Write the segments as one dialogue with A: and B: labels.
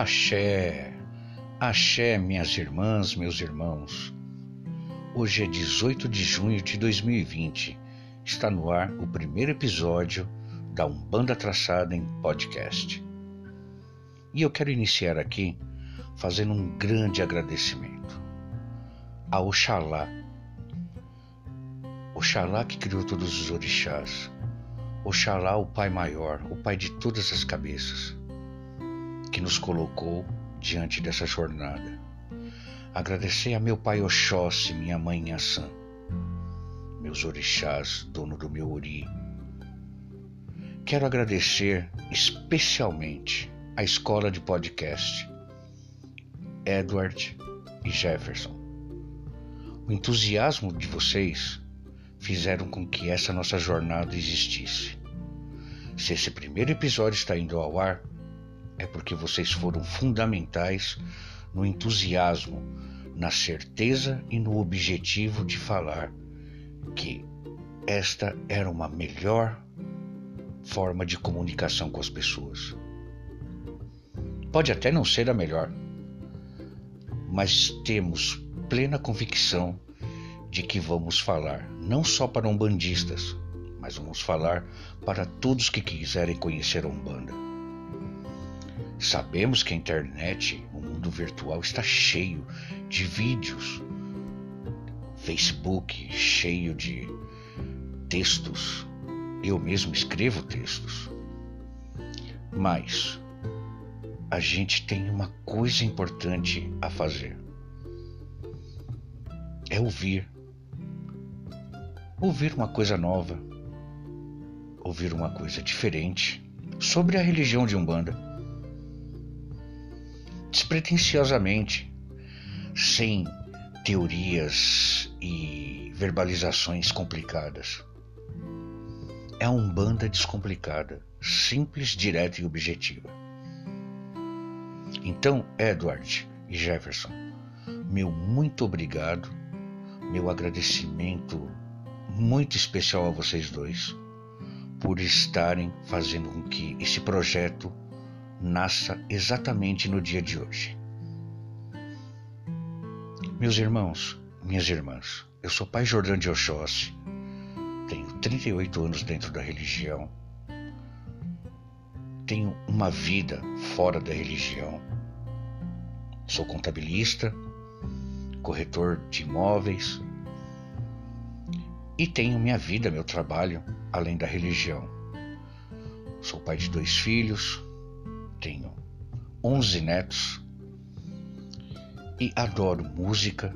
A: Axé, axé, minhas irmãs, meus irmãos. Hoje é 18 de junho de 2020. Está no ar o primeiro episódio da Umbanda Traçada em podcast. E eu quero iniciar aqui fazendo um grande agradecimento a Oxalá. Oxalá que criou todos os orixás. Oxalá, o Pai maior, o Pai de todas as cabeças nos colocou diante dessa jornada. Agradecer a meu pai Oxóssi, minha mãe Inhaçã, meus orixás, dono do meu ori. Quero agradecer especialmente a escola de podcast, Edward e Jefferson. O entusiasmo de vocês fizeram com que essa nossa jornada existisse. Se esse primeiro episódio está indo ao ar, é porque vocês foram fundamentais no entusiasmo, na certeza e no objetivo de falar que esta era uma melhor forma de comunicação com as pessoas. Pode até não ser a melhor, mas temos plena convicção de que vamos falar não só para umbandistas, mas vamos falar para todos que quiserem conhecer a Umbanda. Sabemos que a internet, o mundo virtual, está cheio de vídeos, Facebook cheio de textos. Eu mesmo escrevo textos. Mas a gente tem uma coisa importante a fazer: é ouvir. Ouvir uma coisa nova, ouvir uma coisa diferente sobre a religião de Umbanda despretensiosamente, sem teorias e verbalizações complicadas. É a Umbanda descomplicada, simples, direta e objetiva. Então, Edward e Jefferson, meu muito obrigado, meu agradecimento muito especial a vocês dois por estarem fazendo com que esse projeto nasça exatamente no dia de hoje. Meus irmãos, minhas irmãs, eu sou pai Jordão de Oxóssi, tenho 38 anos dentro da religião, tenho uma vida fora da religião, sou contabilista, corretor de imóveis e tenho minha vida, meu trabalho além da religião. Sou pai de dois filhos, tenho 11 netos e adoro música,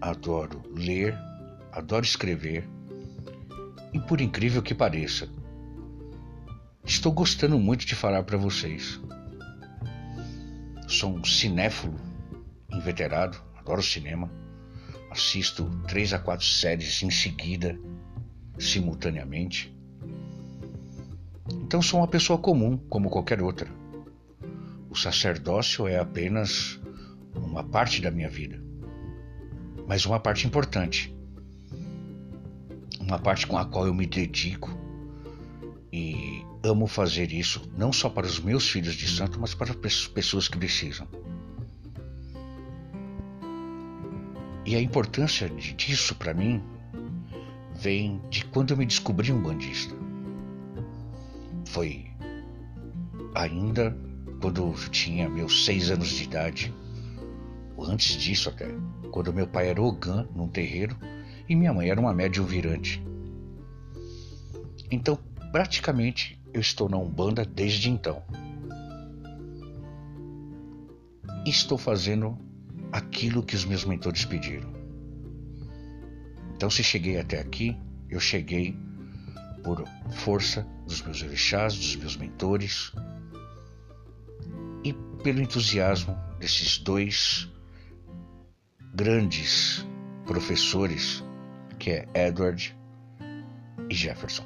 A: adoro ler, adoro escrever e, por incrível que pareça, estou gostando muito de falar para vocês. Sou um cinéfilo inveterado, adoro cinema, assisto três a quatro séries em seguida, simultaneamente. Então sou uma pessoa comum, como qualquer outra. O sacerdócio é apenas uma parte da minha vida, mas uma parte importante. Uma parte com a qual eu me dedico e amo fazer isso não só para os meus filhos de santo, mas para as pessoas que precisam. E a importância disso para mim vem de quando eu me descobri um bandista. Foi ainda quando tinha meus seis anos de idade, ou antes disso até, quando meu pai era ogã num terreiro e minha mãe era uma médium virante. Então, praticamente, eu estou na Umbanda desde então. Estou fazendo aquilo que os meus mentores pediram. Então, se cheguei até aqui, eu cheguei por força dos meus orixás, dos meus mentores, pelo entusiasmo desses dois grandes professores, que é Edward e Jefferson.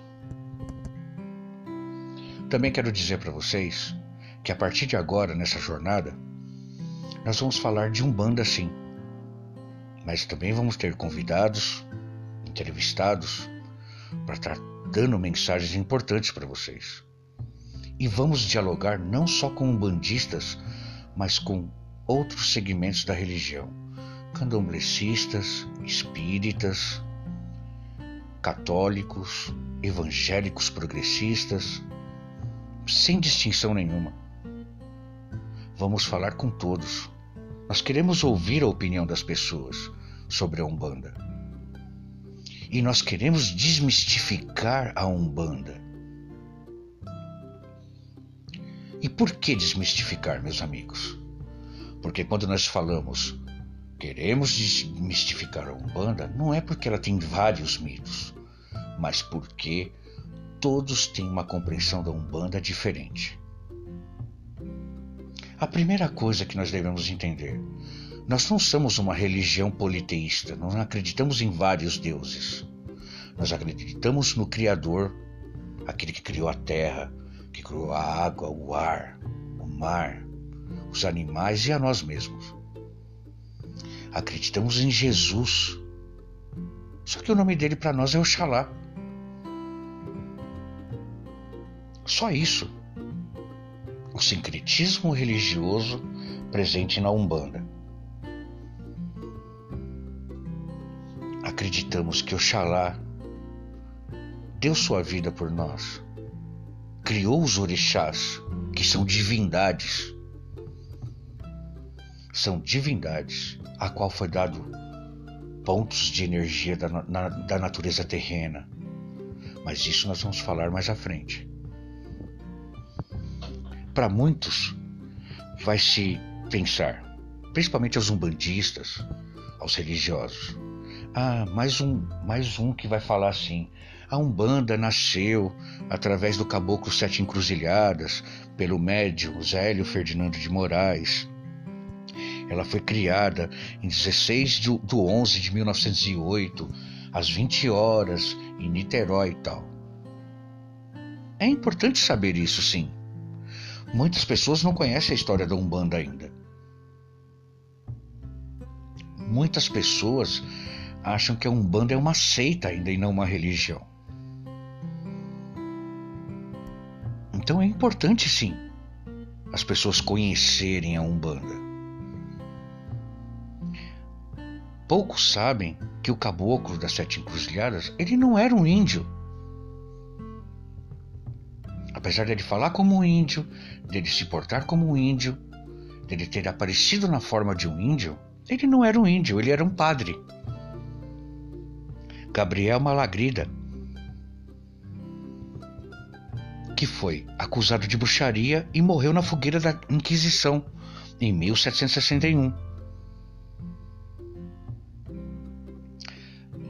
A: Também quero dizer para vocês que a partir de agora, nessa jornada, nós vamos falar de um banda sim, mas também vamos ter convidados, entrevistados, para estar dando mensagens importantes para vocês. E vamos dialogar não só com bandistas, mas com outros segmentos da religião, candomblecistas, espíritas, católicos, evangélicos progressistas, sem distinção nenhuma. Vamos falar com todos. Nós queremos ouvir a opinião das pessoas sobre a Umbanda. E nós queremos desmistificar a Umbanda. E por que desmistificar, meus amigos? Porque quando nós falamos queremos desmistificar a Umbanda, não é porque ela tem vários mitos, mas porque todos têm uma compreensão da Umbanda diferente. A primeira coisa que nós devemos entender: nós não somos uma religião politeísta, não acreditamos em vários deuses. Nós acreditamos no Criador, aquele que criou a terra, que criou a água, o ar, o mar, os animais e a nós mesmos. Acreditamos em Jesus. Só que o nome dele para nós é Oxalá. Só isso. O sincretismo religioso presente na Umbanda. Acreditamos que Oxalá deu sua vida por nós, criou os orixás, que são divindades. São divindades a qual foi dado pontos de energia da, na, da natureza terrena. Mas isso nós vamos falar mais à frente. Para muitos, vai se pensar, principalmente aos umbandistas, aos religiosos, ah, mais um, mais um que vai falar assim. A Umbanda nasceu através do Caboclo Sete Encruzilhadas, pelo médium Zélio Ferdinando de Moraes. Ela foi criada em 16 de, do 11 de 1908, às 20 horas, em Niterói e tal. É importante saber isso, sim. Muitas pessoas não conhecem a história da Umbanda ainda. Muitas pessoas acham que a Umbanda é uma seita ainda e não uma religião. Então é importante sim as pessoas conhecerem a Umbanda. Poucos sabem que o caboclo das sete encruzilhadas ele não era um índio. Apesar de ele falar como um índio, dele se portar como um índio, dele ter aparecido na forma de um índio, ele não era um índio, ele era um padre. Gabriel Malagrida, que foi acusado de bruxaria e morreu na fogueira da Inquisição em 1761.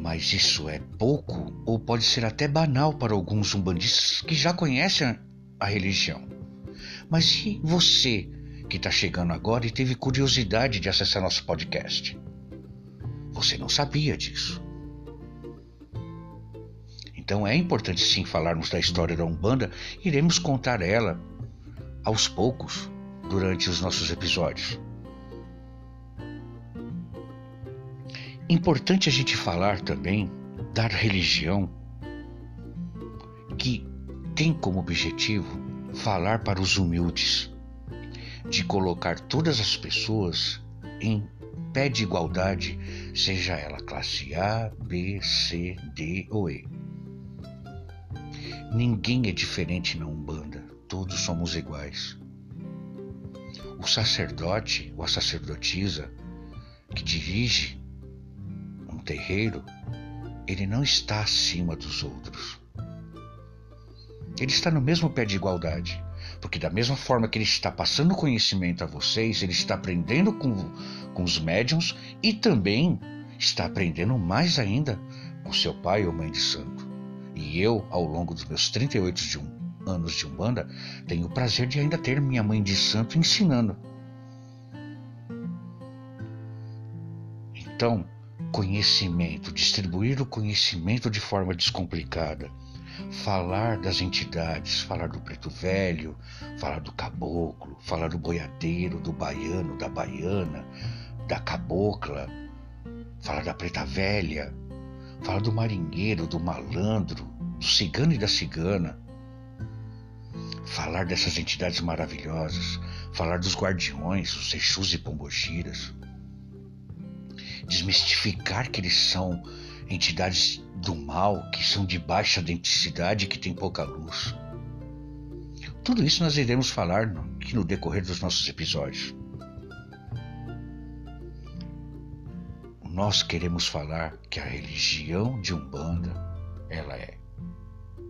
A: Mas isso é pouco ou pode ser até banal para alguns umbandistas que já conhecem a religião. Mas e você que está chegando agora e teve curiosidade de acessar nosso podcast? Você não sabia disso. Então é importante sim falarmos da história da Umbanda, iremos contar ela aos poucos durante os nossos episódios. Importante a gente falar também da religião que tem como objetivo falar para os humildes, de colocar todas as pessoas em pé de igualdade, seja ela classe A, B, C, D ou E. Ninguém é diferente na Umbanda, todos somos iguais. O sacerdote ou a sacerdotisa que dirige um terreiro, ele não está acima dos outros. Ele está no mesmo pé de igualdade, porque da mesma forma que ele está passando conhecimento a vocês, ele está aprendendo com, com os médiums e também está aprendendo mais ainda com seu pai ou mãe de santo. E eu, ao longo dos meus 38 de um, anos de Umbanda, tenho o prazer de ainda ter minha mãe de santo ensinando. Então, conhecimento, distribuir o conhecimento de forma descomplicada, falar das entidades, falar do preto velho, falar do caboclo, falar do boiadeiro, do baiano, da baiana, da cabocla, falar da preta velha, Fala do marinheiro, do malandro, do cigano e da cigana. Falar dessas entidades maravilhosas. falar dos guardiões, os Exus e Pombogiras, desmistificar que eles são entidades do mal, que são de baixa densidade, que têm pouca luz. Tudo isso nós iremos falar aqui no decorrer dos nossos episódios. Nós queremos falar que a religião de Umbanda, ela é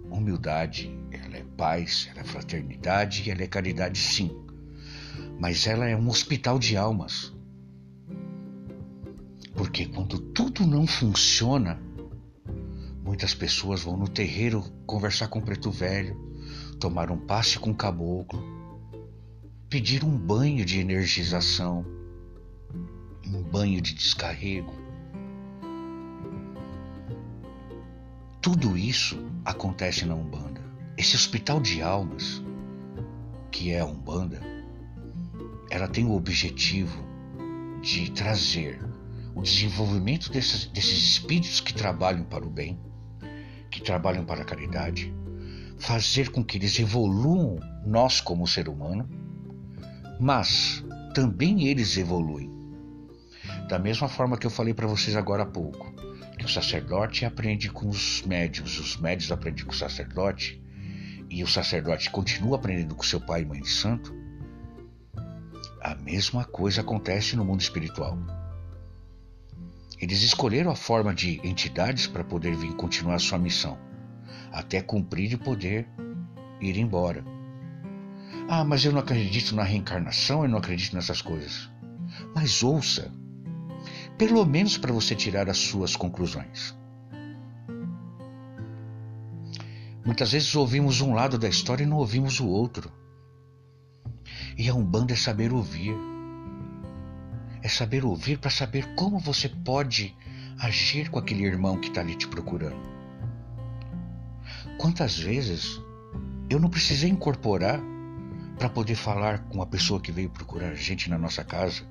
A: humildade, ela é paz, ela é fraternidade, ela é caridade sim. Mas ela é um hospital de almas. Porque quando tudo não funciona, muitas pessoas vão no terreiro conversar com o preto velho, tomar um passe com o caboclo, pedir um banho de energização, um banho de descarrego. Tudo isso acontece na Umbanda. Esse hospital de almas, que é a Umbanda, ela tem o objetivo de trazer o desenvolvimento desses, desses espíritos que trabalham para o bem, que trabalham para a caridade, fazer com que eles evoluam nós como ser humano, mas também eles evoluem. Da mesma forma que eu falei para vocês agora há pouco, que o sacerdote aprende com os médios, os médios aprendem com o sacerdote, e o sacerdote continua aprendendo com seu pai e mãe de santo, a mesma coisa acontece no mundo espiritual. Eles escolheram a forma de entidades para poder vir continuar sua missão, até cumprir e poder ir embora. Ah, mas eu não acredito na reencarnação, eu não acredito nessas coisas. Mas ouça, pelo menos para você tirar as suas conclusões. Muitas vezes ouvimos um lado da história e não ouvimos o outro. E a Umbanda é saber ouvir é saber ouvir para saber como você pode agir com aquele irmão que está ali te procurando. Quantas vezes eu não precisei incorporar para poder falar com a pessoa que veio procurar a gente na nossa casa?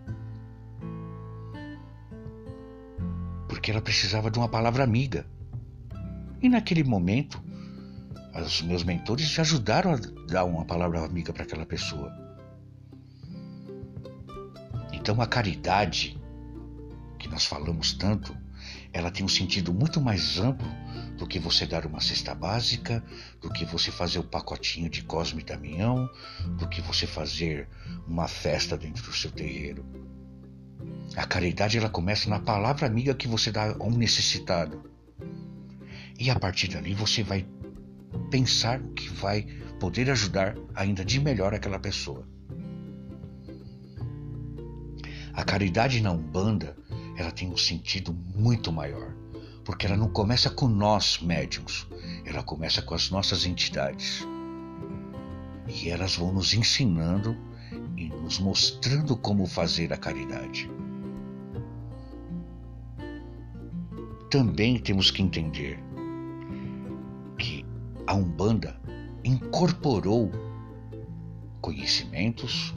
A: Porque ela precisava de uma palavra amiga. E naquele momento, os meus mentores te ajudaram a dar uma palavra amiga para aquela pessoa. Então a caridade, que nós falamos tanto, ela tem um sentido muito mais amplo do que você dar uma cesta básica, do que você fazer o um pacotinho de Cosme e Damião, do que você fazer uma festa dentro do seu terreiro. A caridade ela começa na palavra amiga que você dá a um necessitado. E a partir dali você vai pensar o que vai poder ajudar ainda de melhor aquela pessoa. A caridade na Umbanda, ela tem um sentido muito maior, porque ela não começa com nós médiums, ela começa com as nossas entidades. E elas vão nos ensinando e nos mostrando como fazer a caridade. Também temos que entender que a Umbanda incorporou conhecimentos,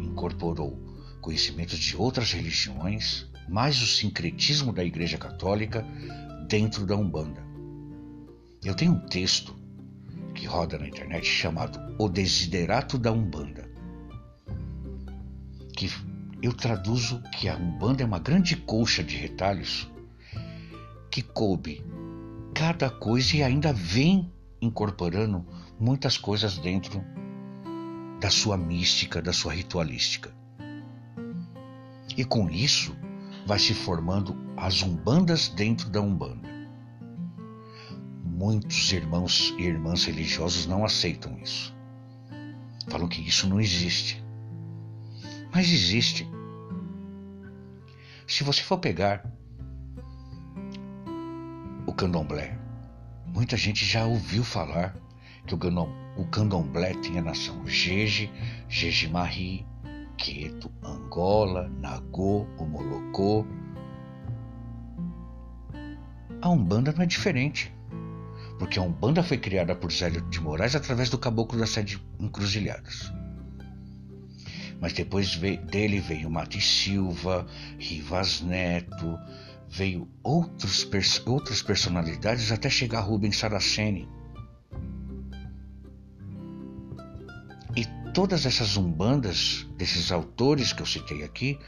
A: incorporou conhecimentos de outras religiões, mais o sincretismo da Igreja Católica dentro da Umbanda. Eu tenho um texto que roda na internet chamado O Desiderato da Umbanda, que eu traduzo que a Umbanda é uma grande colcha de retalhos que coube cada coisa e ainda vem incorporando muitas coisas dentro da sua mística, da sua ritualística. E com isso vai se formando as umbandas dentro da umbanda. Muitos irmãos e irmãs religiosos não aceitam isso. Falam que isso não existe. Mas existe. Se você for pegar candomblé, muita gente já ouviu falar que o candomblé tinha nação Jeje, Jejimarri, Queto, Angola, Nagô, Omolocô. A Umbanda não é diferente, porque a Umbanda foi criada por Zélio de Moraes através do caboclo das sete encruzilhadas. Mas depois dele veio Mati Silva, Rivas Neto, veio outros, outras personalidades até chegar Rubens Saraceni todas essas umbandas desses autores que eu citei aqui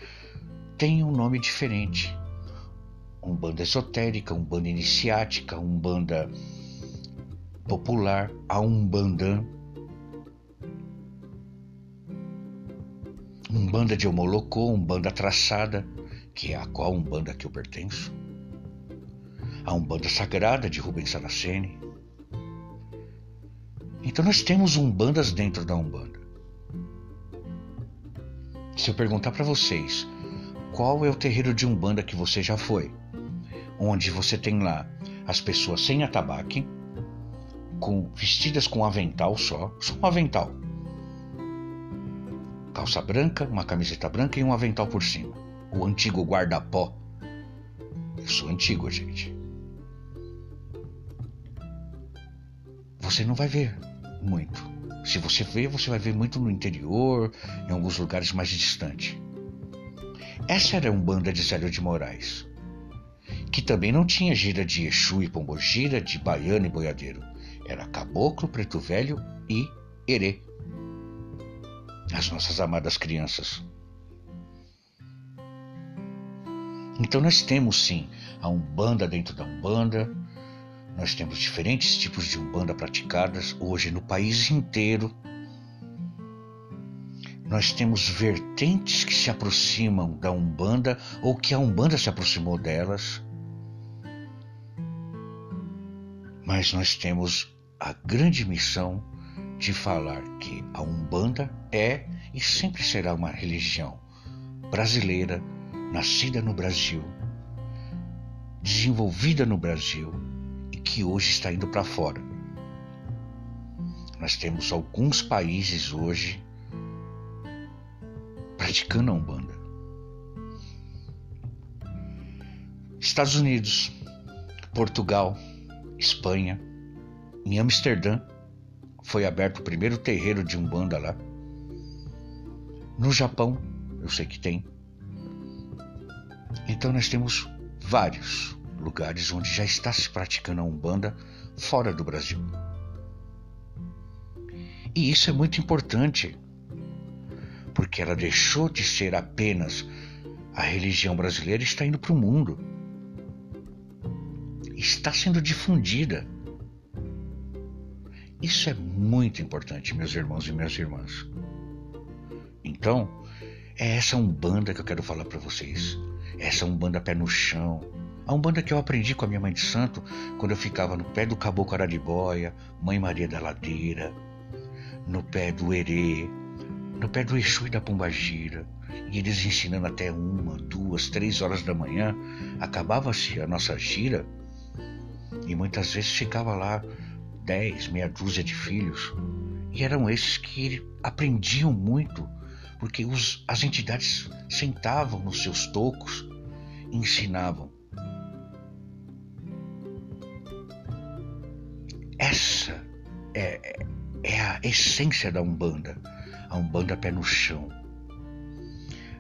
A: têm um nome diferente. Umbanda esotérica, umbanda iniciática, umbanda popular, a umbandã. Umbanda de Omolocô, Umbanda traçada, que é a qual Umbanda que eu pertenço. A Umbanda Sagrada de Rubens Saraceni. Então nós temos Umbandas dentro da Umbanda. Se eu perguntar para vocês qual é o terreiro de Umbanda que você já foi, onde você tem lá as pessoas sem atabaque, com vestidas com avental só, só um avental, calça branca, uma camiseta branca e um avental por cima. O antigo guarda-pó. Eu sou antigo, gente. Você não vai ver muito. Se você ver, você vai ver muito no interior, em alguns lugares mais distantes. Essa era um banda de Zélio de Moraes, que também não tinha gira de Exu e Pombogira, de Baiano e Boiadeiro. Era Caboclo, Preto Velho e Herê as nossas amadas crianças. Então nós temos sim a Umbanda dentro da Umbanda, nós temos diferentes tipos de Umbanda praticadas hoje no país inteiro. Nós temos vertentes que se aproximam da Umbanda ou que a Umbanda se aproximou delas. Mas nós temos a grande missão de falar que a Umbanda é e sempre será uma religião brasileira, nascida no Brasil, desenvolvida no Brasil e que hoje está indo para fora. Nós temos alguns países hoje praticando a Umbanda. Estados Unidos, Portugal, Espanha, em Amsterdã, foi aberto o primeiro terreiro de Umbanda lá. No Japão, eu sei que tem. Então nós temos vários lugares onde já está se praticando a Umbanda fora do Brasil. E isso é muito importante, porque ela deixou de ser apenas a religião brasileira e está indo para o mundo. Está sendo difundida isso é muito importante, meus irmãos e minhas irmãs. Então, é essa umbanda que eu quero falar para vocês. Essa umbanda pé no chão. A umbanda que eu aprendi com a minha mãe de santo quando eu ficava no pé do Caboclo Araribóia, Mãe Maria da Ladeira, no pé do Herê, no pé do Exu e da Pombagira, e eles ensinando até uma, duas, três horas da manhã. Acabava-se a nossa gira e muitas vezes ficava lá dez, meia dúzia de filhos, e eram esses que aprendiam muito, porque os, as entidades sentavam nos seus tocos ensinavam. Essa é, é a essência da Umbanda, a Umbanda pé no chão.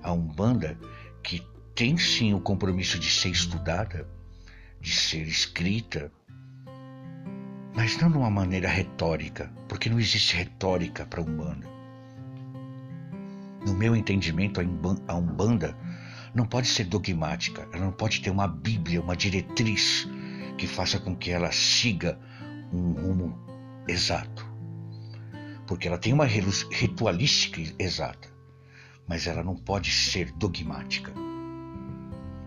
A: A Umbanda que tem sim o compromisso de ser estudada, de ser escrita, mas não de uma maneira retórica, porque não existe retórica para a Umbanda. No meu entendimento, a Umbanda não pode ser dogmática, ela não pode ter uma Bíblia, uma diretriz que faça com que ela siga um rumo exato. Porque ela tem uma ritualística exata, mas ela não pode ser dogmática.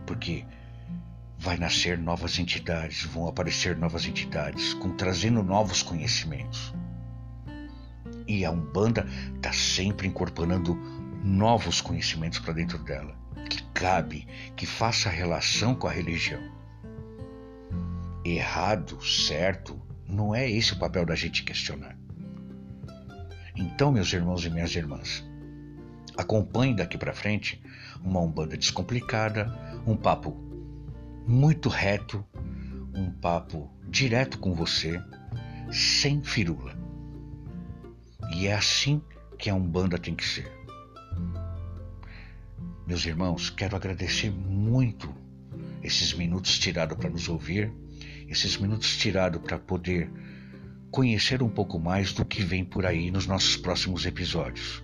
A: Porque vai nascer novas entidades, vão aparecer novas entidades, com trazendo novos conhecimentos. E a Umbanda está sempre incorporando novos conhecimentos para dentro dela, cabe, que faça relação com a religião. Errado, certo, não é esse o papel da gente questionar. Então, meus irmãos e minhas irmãs, acompanhe daqui para frente uma Umbanda descomplicada, um papo muito reto, um papo direto com você, sem firula. E é assim que a Umbanda tem que ser. Meus irmãos, quero agradecer muito esses minutos tirados para nos ouvir, esses minutos tirados para poder conhecer um pouco mais do que vem por aí nos nossos próximos episódios.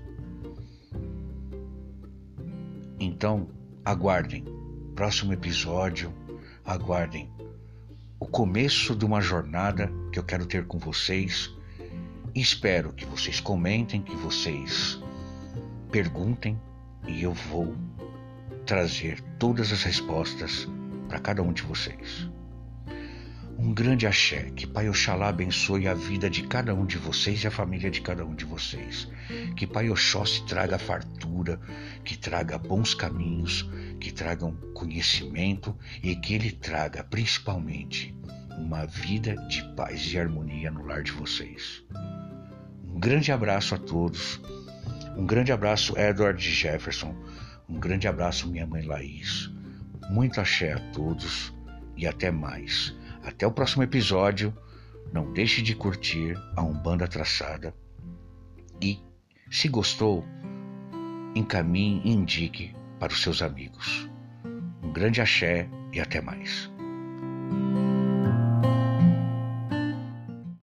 A: Então, aguardem próximo episódio, aguardem o começo de uma jornada que eu quero ter com vocês. Espero que vocês comentem, que vocês perguntem e eu vou trazer todas as respostas para cada um de vocês. Um grande axé, que Pai Oxalá abençoe a vida de cada um de vocês e a família de cada um de vocês. Que Pai Oxóssi traga fartura, que traga bons caminhos, que tragam conhecimento e que Ele traga principalmente uma vida de paz e harmonia no lar de vocês. Um grande abraço a todos. Um grande abraço, Edward Jefferson. Um grande abraço, minha mãe Laís. Muito axé a todos e até mais. Até o próximo episódio. Não deixe de curtir a Umbanda Traçada. E, se gostou, encaminhe e indique para os seus amigos. Um grande axé e até mais.